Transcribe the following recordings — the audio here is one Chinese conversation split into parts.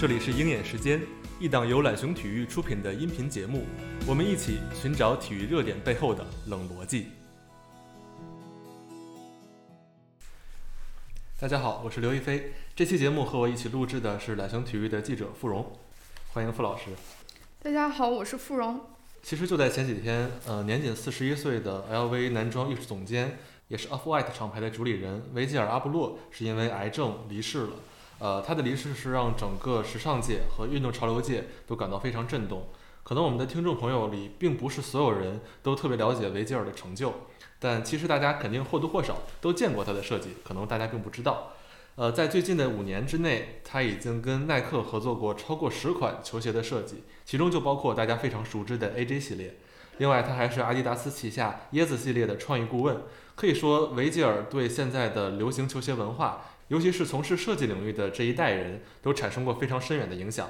这里是鹰眼时间，一档由懒熊体育出品的音频节目，我们一起寻找体育热点背后的冷逻辑。大家好，我是刘亦菲。这期节目和我一起录制的是懒熊体育的记者付荣，欢迎付老师。大家好，我是付荣。其实就在前几天，呃，年仅四十一岁的 LV 男装艺术总监，也是 Off-White 厂牌的主理人维吉尔阿布洛，是因为癌症离世了。呃，他的离世是让整个时尚界和运动潮流界都感到非常震动。可能我们的听众朋友里，并不是所有人都特别了解维吉尔的成就，但其实大家肯定或多或少都见过他的设计，可能大家并不知道。呃，在最近的五年之内，他已经跟耐克合作过超过十款球鞋的设计，其中就包括大家非常熟知的 AJ 系列。另外，他还是阿迪达斯旗下椰子系列的创意顾问。可以说，维吉尔对现在的流行球鞋文化。尤其是从事设计领域的这一代人都产生过非常深远的影响，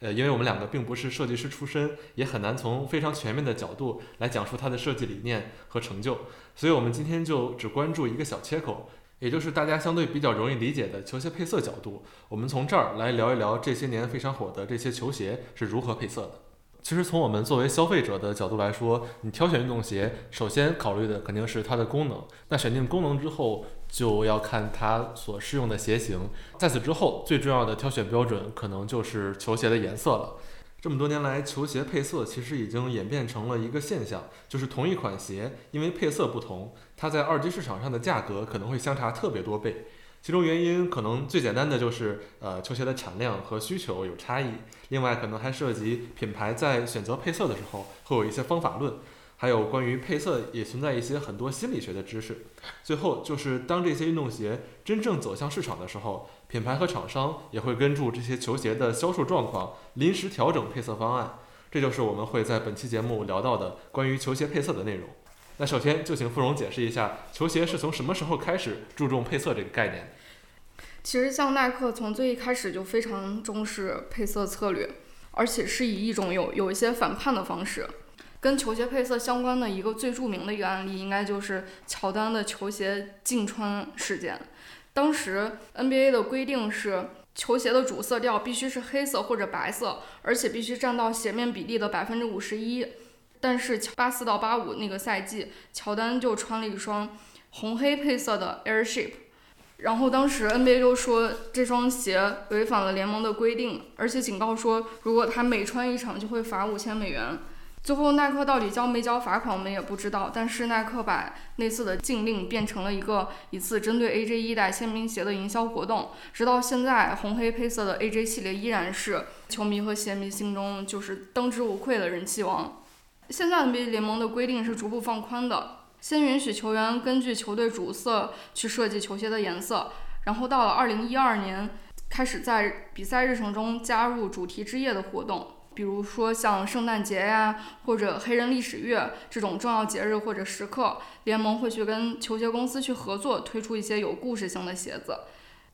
呃，因为我们两个并不是设计师出身，也很难从非常全面的角度来讲述他的设计理念和成就，所以我们今天就只关注一个小切口，也就是大家相对比较容易理解的球鞋配色角度，我们从这儿来聊一聊这些年非常火的这些球鞋是如何配色的。其实从我们作为消费者的角度来说，你挑选运动鞋，首先考虑的肯定是它的功能，那选定功能之后。就要看它所适用的鞋型，在此之后，最重要的挑选标准可能就是球鞋的颜色了。这么多年来，球鞋配色其实已经演变成了一个现象，就是同一款鞋，因为配色不同，它在二级市场上的价格可能会相差特别多倍。其中原因可能最简单的就是，呃，球鞋的产量和需求有差异，另外可能还涉及品牌在选择配色的时候会有一些方法论。还有关于配色也存在一些很多心理学的知识。最后就是当这些运动鞋真正走向市场的时候，品牌和厂商也会根据这些球鞋的销售状况临时调整配色方案。这就是我们会在本期节目聊到的关于球鞋配色的内容。那首先就请付荣解释一下，球鞋是从什么时候开始注重配色这个概念？其实像耐克从最一开始就非常重视配色策略，而且是以一种有有一些反叛的方式。跟球鞋配色相关的一个最著名的一个案例，应该就是乔丹的球鞋禁穿事件。当时 NBA 的规定是，球鞋的主色调必须是黑色或者白色，而且必须占到鞋面比例的百分之五十一。但是八四到八五那个赛季，乔丹就穿了一双红黑配色的 Airship，然后当时 NBA 就说这双鞋违反了联盟的规定，而且警告说，如果他每穿一场就会罚五千美元。最后，耐克到底交没交罚款，我们也不知道。但是，耐克把那次的禁令变成了一个一次针对 AJ 一代签名鞋的营销活动。直到现在，红黑配色的 AJ 系列依然是球迷和鞋迷心中就是当之无愧的人气王。现在 NBA 联盟的规定是逐步放宽的，先允许球员根据球队主色去设计球鞋的颜色，然后到了2012年，开始在比赛日程中加入主题之夜的活动。比如说像圣诞节呀，或者黑人历史月这种重要节日或者时刻，联盟会去跟球鞋公司去合作，推出一些有故事性的鞋子。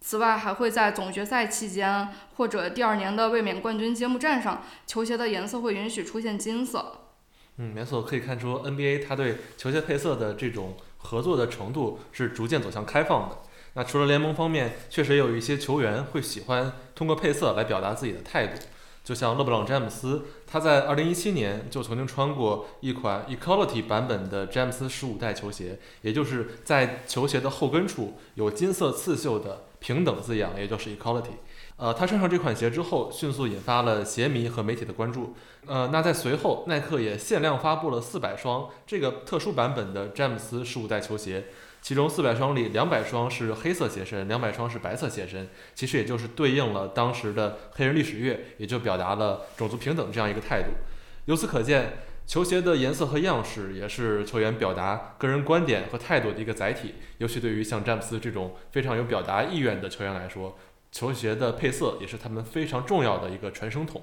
此外，还会在总决赛期间或者第二年的卫冕冠军揭幕战上，球鞋的颜色会允许出现金色。嗯，没错，可以看出 NBA 它对球鞋配色的这种合作的程度是逐渐走向开放的。那除了联盟方面，确实也有一些球员会喜欢通过配色来表达自己的态度。就像勒布朗·詹姆斯，他在2017年就曾经穿过一款 Equality 版本的詹姆斯十五代球鞋，也就是在球鞋的后跟处有金色刺绣的平等字样，也就是 Equality。呃，他穿上这款鞋之后，迅速引发了鞋迷和媒体的关注。呃，那在随后，耐克也限量发布了400双这个特殊版本的詹姆斯十五代球鞋。其中四百双里，两百双是黑色鞋身，两百双是白色鞋身，其实也就是对应了当时的黑人历史月，也就表达了种族平等这样一个态度。由此可见，球鞋的颜色和样式也是球员表达个人观点和态度的一个载体。尤其对于像詹姆斯这种非常有表达意愿的球员来说，球鞋的配色也是他们非常重要的一个传声筒。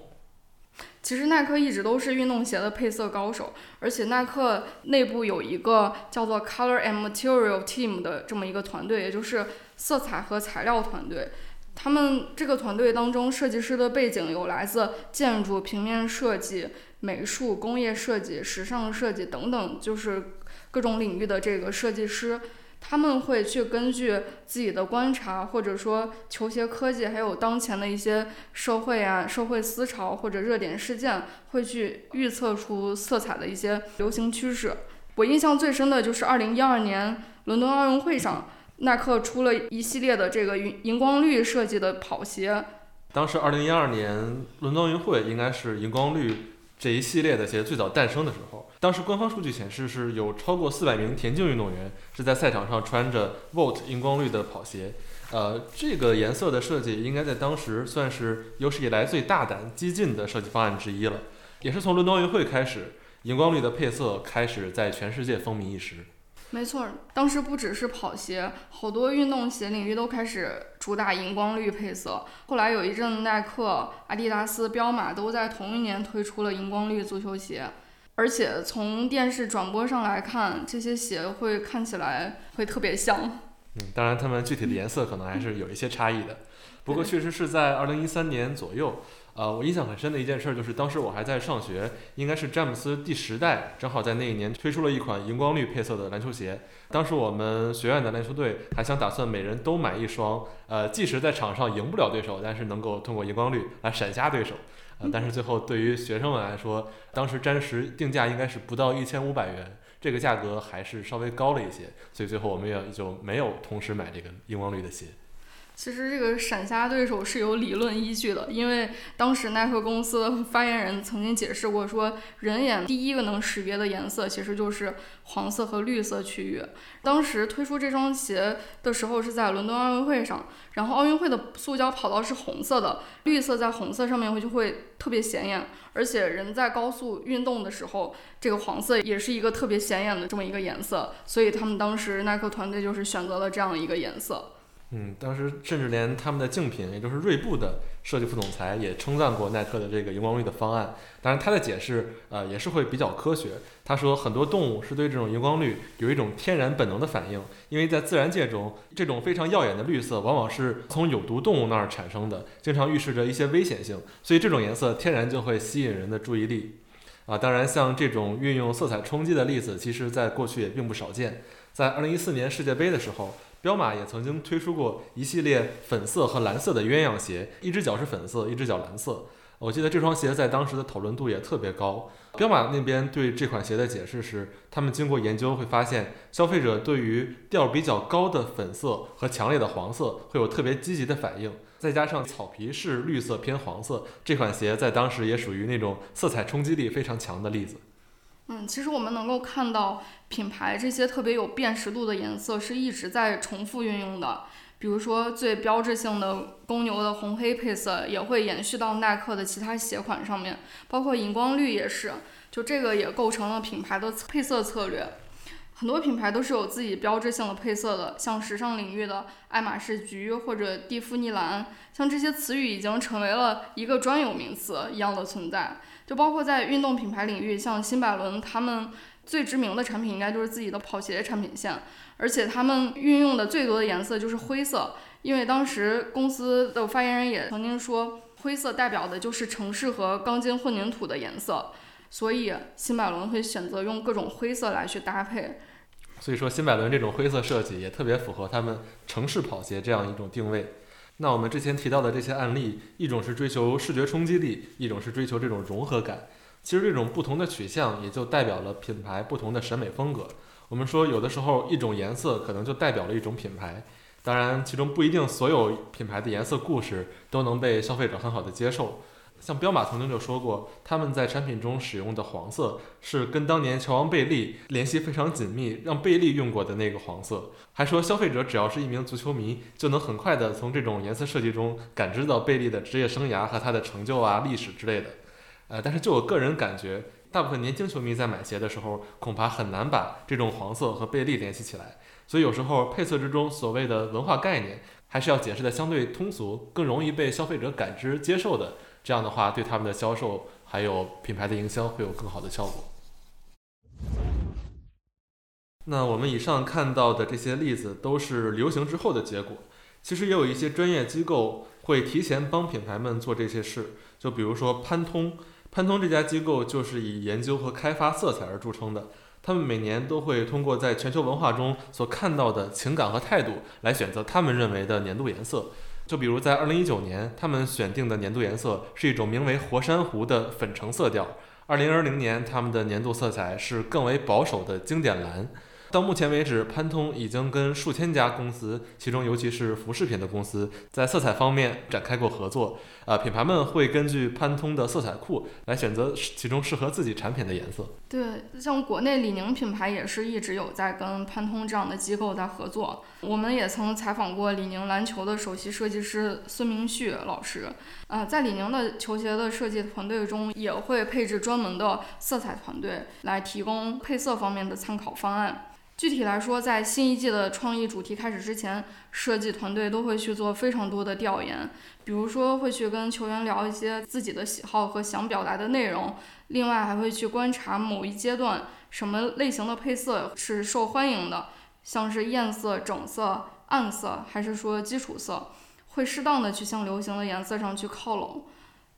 其实耐克一直都是运动鞋的配色高手，而且耐克内部有一个叫做 Color and Material Team 的这么一个团队，也就是色彩和材料团队。他们这个团队当中，设计师的背景有来自建筑、平面设计、美术、工业设计、时尚设计等等，就是各种领域的这个设计师。他们会去根据自己的观察，或者说球鞋科技，还有当前的一些社会啊、社会思潮或者热点事件，会去预测出色彩的一些流行趋势。我印象最深的就是二零一二年伦敦奥运会上，耐克出了一系列的这个荧荧光绿设计的跑鞋。当时二零一二年伦敦奥运会应该是荧光绿这一系列的鞋最早诞生的时候。当时官方数据显示，是有超过四百名田径运动员是在赛场上穿着 Volt 荧光绿的跑鞋。呃，这个颜色的设计应该在当时算是有史以来最大胆、激进的设计方案之一了。也是从伦敦奥运会开始，荧光绿的配色开始在全世界风靡一时。没错，当时不只是跑鞋，好多运动鞋领域都开始主打荧光绿配色。后来有一阵，耐克、阿迪达斯、彪马都在同一年推出了荧光绿足球鞋。而且从电视转播上来看，这些鞋会看起来会特别像。嗯，当然，它们具体的颜色可能还是有一些差异的。不过，确实是在二零一三年左右。呃，我印象很深的一件事儿就是，当时我还在上学，应该是詹姆斯第十代，正好在那一年推出了一款荧光绿配色的篮球鞋。当时我们学院的篮球队还想打算每人都买一双，呃，即使在场上赢不了对手，但是能够通过荧光绿来闪瞎对手。呃，但是最后对于学生们来说，当时詹实定价应该是不到一千五百元，这个价格还是稍微高了一些，所以最后我们也就没有同时买这个荧光绿的鞋。其实这个闪瞎对手是有理论依据的，因为当时耐克公司发言人曾经解释过，说人眼第一个能识别的颜色其实就是黄色和绿色区域。当时推出这双鞋的时候是在伦敦奥运会上，然后奥运会的塑胶跑道是红色的，绿色在红色上面会就会特别显眼，而且人在高速运动的时候，这个黄色也是一个特别显眼的这么一个颜色，所以他们当时耐克团队就是选择了这样一个颜色。嗯，当时甚至连他们的竞品，也就是锐步的设计副总裁也称赞过耐克的这个荧光绿的方案。当然，他的解释呃也是会比较科学。他说，很多动物是对这种荧光绿有一种天然本能的反应，因为在自然界中，这种非常耀眼的绿色往往是从有毒动物那儿产生的，经常预示着一些危险性，所以这种颜色天然就会吸引人的注意力。啊，当然，像这种运用色彩冲击的例子，其实在过去也并不少见。在2014年世界杯的时候。彪马也曾经推出过一系列粉色和蓝色的鸳鸯鞋，一只脚是粉色，一只脚蓝色。我记得这双鞋在当时的讨论度也特别高。彪马那边对这款鞋的解释是，他们经过研究会发现，消费者对于调比较高的粉色和强烈的黄色会有特别积极的反应，再加上草皮是绿色偏黄色，这款鞋在当时也属于那种色彩冲击力非常强的例子。嗯，其实我们能够看到品牌这些特别有辨识度的颜色是一直在重复运用的。比如说最标志性的公牛的红黑配色也会延续到耐克的其他鞋款上面，包括荧光绿也是。就这个也构成了品牌的配色策略。很多品牌都是有自己标志性的配色的，像时尚领域的爱马仕橘或者蒂芙尼蓝，像这些词语已经成为了一个专有名词一样的存在。就包括在运动品牌领域，像新百伦，他们最知名的产品应该就是自己的跑鞋产品线，而且他们运用的最多的颜色就是灰色，因为当时公司的发言人也曾经说，灰色代表的就是城市和钢筋混凝土的颜色，所以新百伦会选择用各种灰色来去搭配。所以说，新百伦这种灰色设计也特别符合他们城市跑鞋这样一种定位。那我们之前提到的这些案例，一种是追求视觉冲击力，一种是追求这种融合感。其实这种不同的取向，也就代表了品牌不同的审美风格。我们说，有的时候一种颜色可能就代表了一种品牌。当然，其中不一定所有品牌的颜色故事都能被消费者很好的接受。像彪马曾经就说过，他们在产品中使用的黄色是跟当年乔王贝利联系非常紧密，让贝利用过的那个黄色。还说消费者只要是一名足球迷，就能很快的从这种颜色设计中感知到贝利的职业生涯和他的成就啊、历史之类的。呃，但是就我个人感觉，大部分年轻球迷在买鞋的时候，恐怕很难把这种黄色和贝利联系起来。所以有时候配色之中所谓的文化概念，还是要解释的相对通俗，更容易被消费者感知接受的。这样的话，对他们的销售还有品牌的营销会有更好的效果。那我们以上看到的这些例子都是流行之后的结果。其实也有一些专业机构会提前帮品牌们做这些事，就比如说潘通。潘通这家机构就是以研究和开发色彩而著称的。他们每年都会通过在全球文化中所看到的情感和态度来选择他们认为的年度颜色。就比如在2019年，他们选定的年度颜色是一种名为“活珊瑚”的粉橙色调。2020年，他们的年度色彩是更为保守的经典蓝。到目前为止，潘通已经跟数千家公司，其中尤其是服饰品的公司，在色彩方面展开过合作。呃，品牌们会根据潘通的色彩库来选择其中适合自己产品的颜色。对，像国内李宁品牌也是一直有在跟潘通这样的机构在合作。我们也曾采访过李宁篮球的首席设计师孙明旭老师。呃，在李宁的球鞋的设计团队中，也会配置专门的色彩团队来提供配色方面的参考方案。具体来说，在新一季的创意主题开始之前，设计团队都会去做非常多的调研，比如说会去跟球员聊一些自己的喜好和想表达的内容，另外还会去观察某一阶段什么类型的配色是受欢迎的，像是艳色、整色、暗色，还是说基础色，会适当的去向流行的颜色上去靠拢。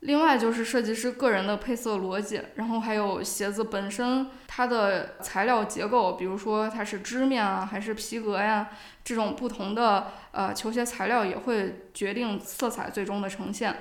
另外就是设计师个人的配色逻辑，然后还有鞋子本身它的材料结构，比如说它是织面啊还是皮革呀，这种不同的呃球鞋材料也会决定色彩最终的呈现。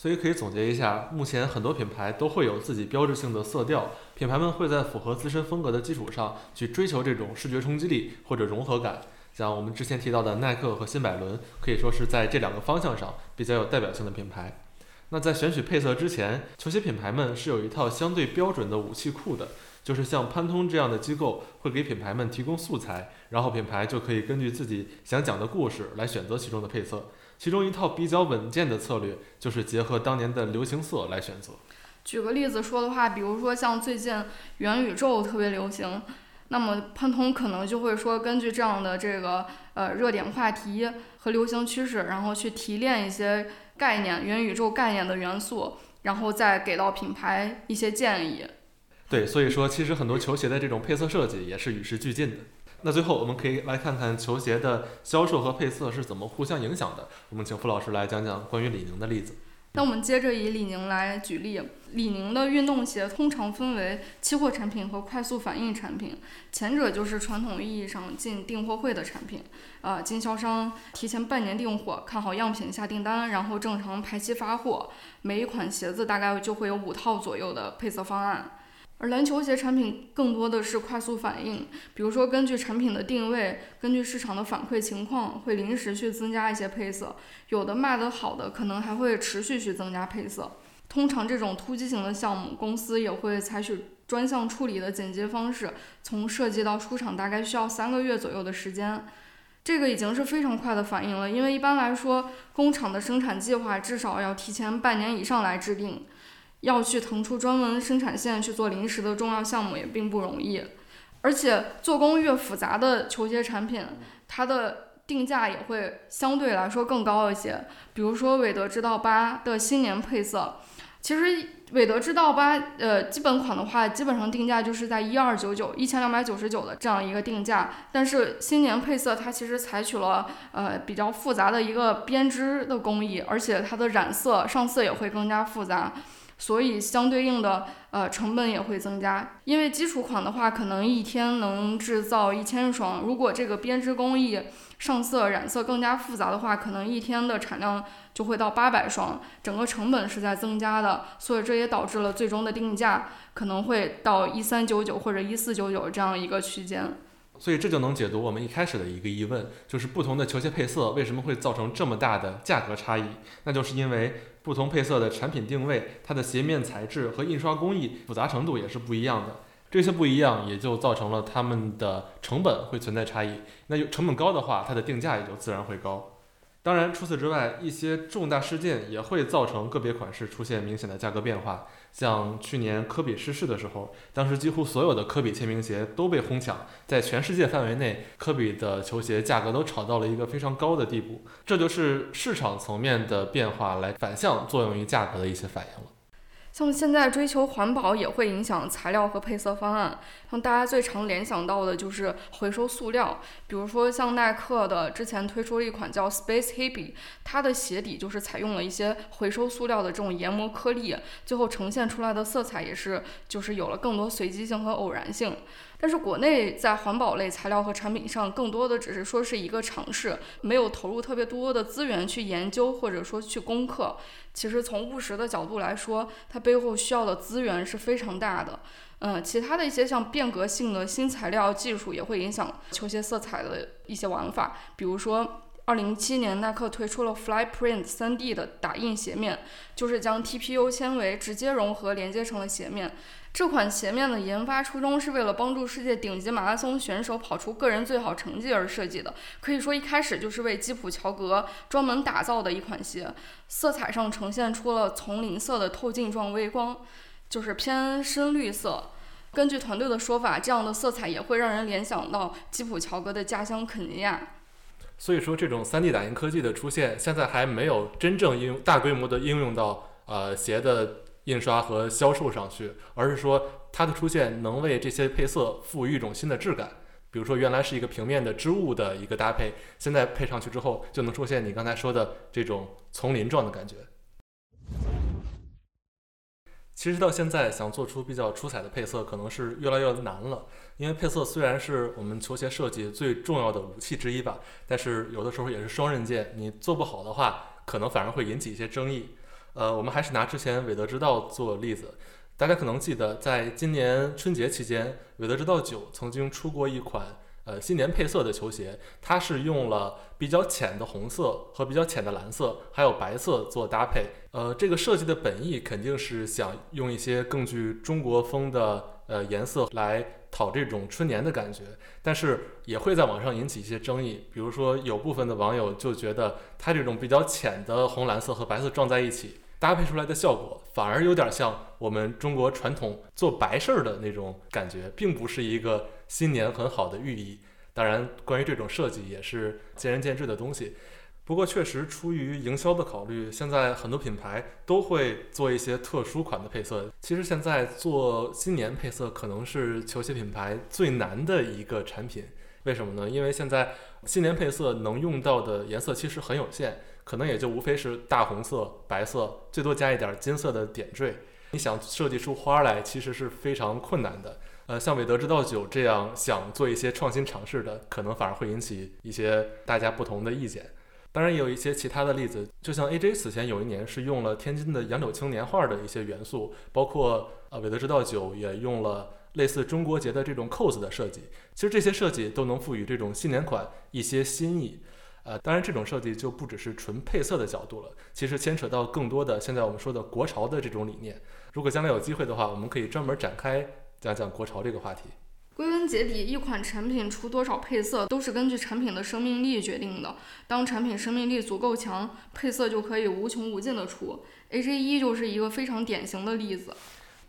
所以可以总结一下，目前很多品牌都会有自己标志性的色调，品牌们会在符合自身风格的基础上去追求这种视觉冲击力或者融合感。像我们之前提到的耐克和新百伦，可以说是在这两个方向上比较有代表性的品牌。那在选取配色之前，球鞋品牌们是有一套相对标准的武器库的，就是像潘通这样的机构会给品牌们提供素材，然后品牌就可以根据自己想讲的故事来选择其中的配色。其中一套比较稳健的策略就是结合当年的流行色来选择。举个例子说的话，比如说像最近元宇宙特别流行，那么潘通可能就会说根据这样的这个呃热点话题和流行趋势，然后去提炼一些。概念元宇宙概念的元素，然后再给到品牌一些建议。对，所以说其实很多球鞋的这种配色设计也是与时俱进的。那最后我们可以来看看球鞋的销售和配色是怎么互相影响的。我们请付老师来讲讲关于李宁的例子。那我们接着以李宁来举例，李宁的运动鞋通常分为期货产品和快速反应产品。前者就是传统意义上进订货会的产品，呃，经销商提前半年订货，看好样品下订单，然后正常排期发货。每一款鞋子大概就会有五套左右的配色方案。而篮球鞋产品更多的是快速反应，比如说根据产品的定位，根据市场的反馈情况，会临时去增加一些配色。有的卖得好的，可能还会持续去增加配色。通常这种突击型的项目，公司也会采取专项处理的剪接方式，从设计到出厂大概需要三个月左右的时间。这个已经是非常快的反应了，因为一般来说，工厂的生产计划至少要提前半年以上来制定。要去腾出专门生产线去做临时的重要项目也并不容易，而且做工越复杂的球鞋产品，它的定价也会相对来说更高一些。比如说韦德之道八的新年配色，其实韦德之道八呃基本款的话，基本上定价就是在一二九九一千两百九十九的这样一个定价。但是新年配色它其实采取了呃比较复杂的一个编织的工艺，而且它的染色上色也会更加复杂。所以相对应的呃成本也会增加，因为基础款的话可能一天能制造一千双，如果这个编织工艺、上色、染色更加复杂的话，可能一天的产量就会到八百双，整个成本是在增加的，所以这也导致了最终的定价可能会到一三九九或者一四九九这样一个区间。所以这就能解读我们一开始的一个疑问，就是不同的球鞋配色为什么会造成这么大的价格差异？那就是因为不同配色的产品定位、它的鞋面材质和印刷工艺复杂程度也是不一样的。这些不一样也就造成了它们的成本会存在差异。那有成本高的话，它的定价也就自然会高。当然，除此之外，一些重大事件也会造成个别款式出现明显的价格变化。像去年科比逝世的时候，当时几乎所有的科比签名鞋都被哄抢，在全世界范围内，科比的球鞋价格都炒到了一个非常高的地步。这就是市场层面的变化来反向作用于价格的一些反应了。像现在追求环保也会影响材料和配色方案，像大家最常联想到的就是回收塑料，比如说像耐克的之前推出了一款叫 Space Hippie，它的鞋底就是采用了一些回收塑料的这种研磨颗粒，最后呈现出来的色彩也是就是有了更多随机性和偶然性。但是国内在环保类材料和产品上，更多的只是说是一个尝试，没有投入特别多的资源去研究或者说去攻克。其实从务实的角度来说，它背后需要的资源是非常大的。嗯，其他的一些像变革性的新材料技术也会影响球鞋色彩的一些玩法，比如说。二零一七年，耐克推出了 Flyprint 3D 的打印鞋面，就是将 TPU 纤维直接融合连接成了鞋面。这款鞋面的研发初衷是为了帮助世界顶级马拉松选手跑出个人最好成绩而设计的，可以说一开始就是为基普乔格专门打造的一款鞋。色彩上呈现出了丛林色的透镜状微光，就是偏深绿色。根据团队的说法，这样的色彩也会让人联想到基普乔格的家乡肯尼亚。所以说，这种 3D 打印科技的出现，现在还没有真正应用、大规模的应用到呃鞋的印刷和销售上去，而是说它的出现能为这些配色赋予一种新的质感。比如说，原来是一个平面的织物的一个搭配，现在配上去之后，就能出现你刚才说的这种丛林状的感觉。其实到现在，想做出比较出彩的配色，可能是越来越难了。因为配色虽然是我们球鞋设计最重要的武器之一吧，但是有的时候也是双刃剑。你做不好的话，可能反而会引起一些争议。呃，我们还是拿之前韦德之道做例子。大家可能记得，在今年春节期间，韦德之道九曾经出过一款。呃，新年配色的球鞋，它是用了比较浅的红色和比较浅的蓝色，还有白色做搭配。呃，这个设计的本意肯定是想用一些更具中国风的呃颜色来讨这种春年的感觉，但是也会在网上引起一些争议。比如说，有部分的网友就觉得它这种比较浅的红蓝色和白色撞在一起。搭配出来的效果反而有点像我们中国传统做白事儿的那种感觉，并不是一个新年很好的寓意。当然，关于这种设计也是见仁见智的东西。不过，确实出于营销的考虑，现在很多品牌都会做一些特殊款的配色。其实，现在做新年配色可能是球鞋品牌最难的一个产品。为什么呢？因为现在新年配色能用到的颜色其实很有限。可能也就无非是大红色、白色，最多加一点金色的点缀。你想设计出花来，其实是非常困难的。呃，像韦德之道九这样想做一些创新尝试的，可能反而会引起一些大家不同的意见。当然，也有一些其他的例子，就像 AJ 此前有一年是用了天津的杨柳青年画的一些元素，包括呃韦德之道九也用了类似中国结的这种扣子的设计。其实这些设计都能赋予这种新年款一些新意。呃，当然，这种设计就不只是纯配色的角度了，其实牵扯到更多的现在我们说的国潮的这种理念。如果将来有机会的话，我们可以专门展开讲讲国潮这个话题。归根结底，一款产品出多少配色都是根据产品的生命力决定的。当产品生命力足够强，配色就可以无穷无尽的出。AJ 一就是一个非常典型的例子。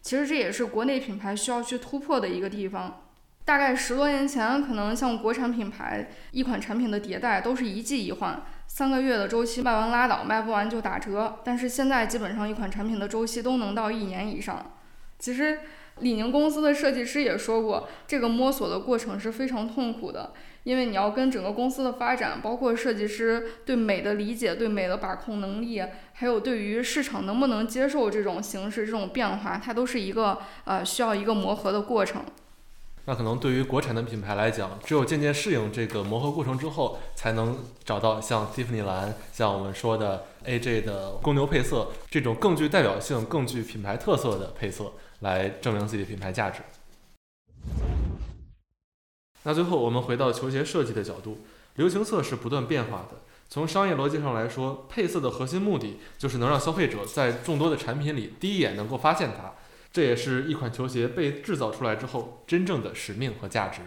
其实这也是国内品牌需要去突破的一个地方。大概十多年前，可能像国产品牌一款产品的迭代都是一季一换，三个月的周期卖完拉倒，卖不完就打折。但是现在基本上一款产品的周期都能到一年以上。其实李宁公司的设计师也说过，这个摸索的过程是非常痛苦的，因为你要跟整个公司的发展，包括设计师对美的理解、对美的把控能力，还有对于市场能不能接受这种形式、这种变化，它都是一个呃需要一个磨合的过程。那可能对于国产的品牌来讲，只有渐渐适应这个磨合过程之后，才能找到像蒂芙尼蓝、像我们说的 AJ 的公牛配色这种更具代表性、更具品牌特色的配色，来证明自己的品牌价值。那最后我们回到球鞋设计的角度，流行色是不断变化的。从商业逻辑上来说，配色的核心目的就是能让消费者在众多的产品里第一眼能够发现它。这也是一款球鞋被制造出来之后真正的使命和价值。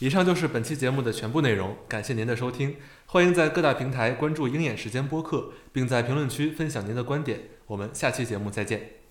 以上就是本期节目的全部内容，感谢您的收听。欢迎在各大平台关注“鹰眼时间”播客，并在评论区分享您的观点。我们下期节目再见。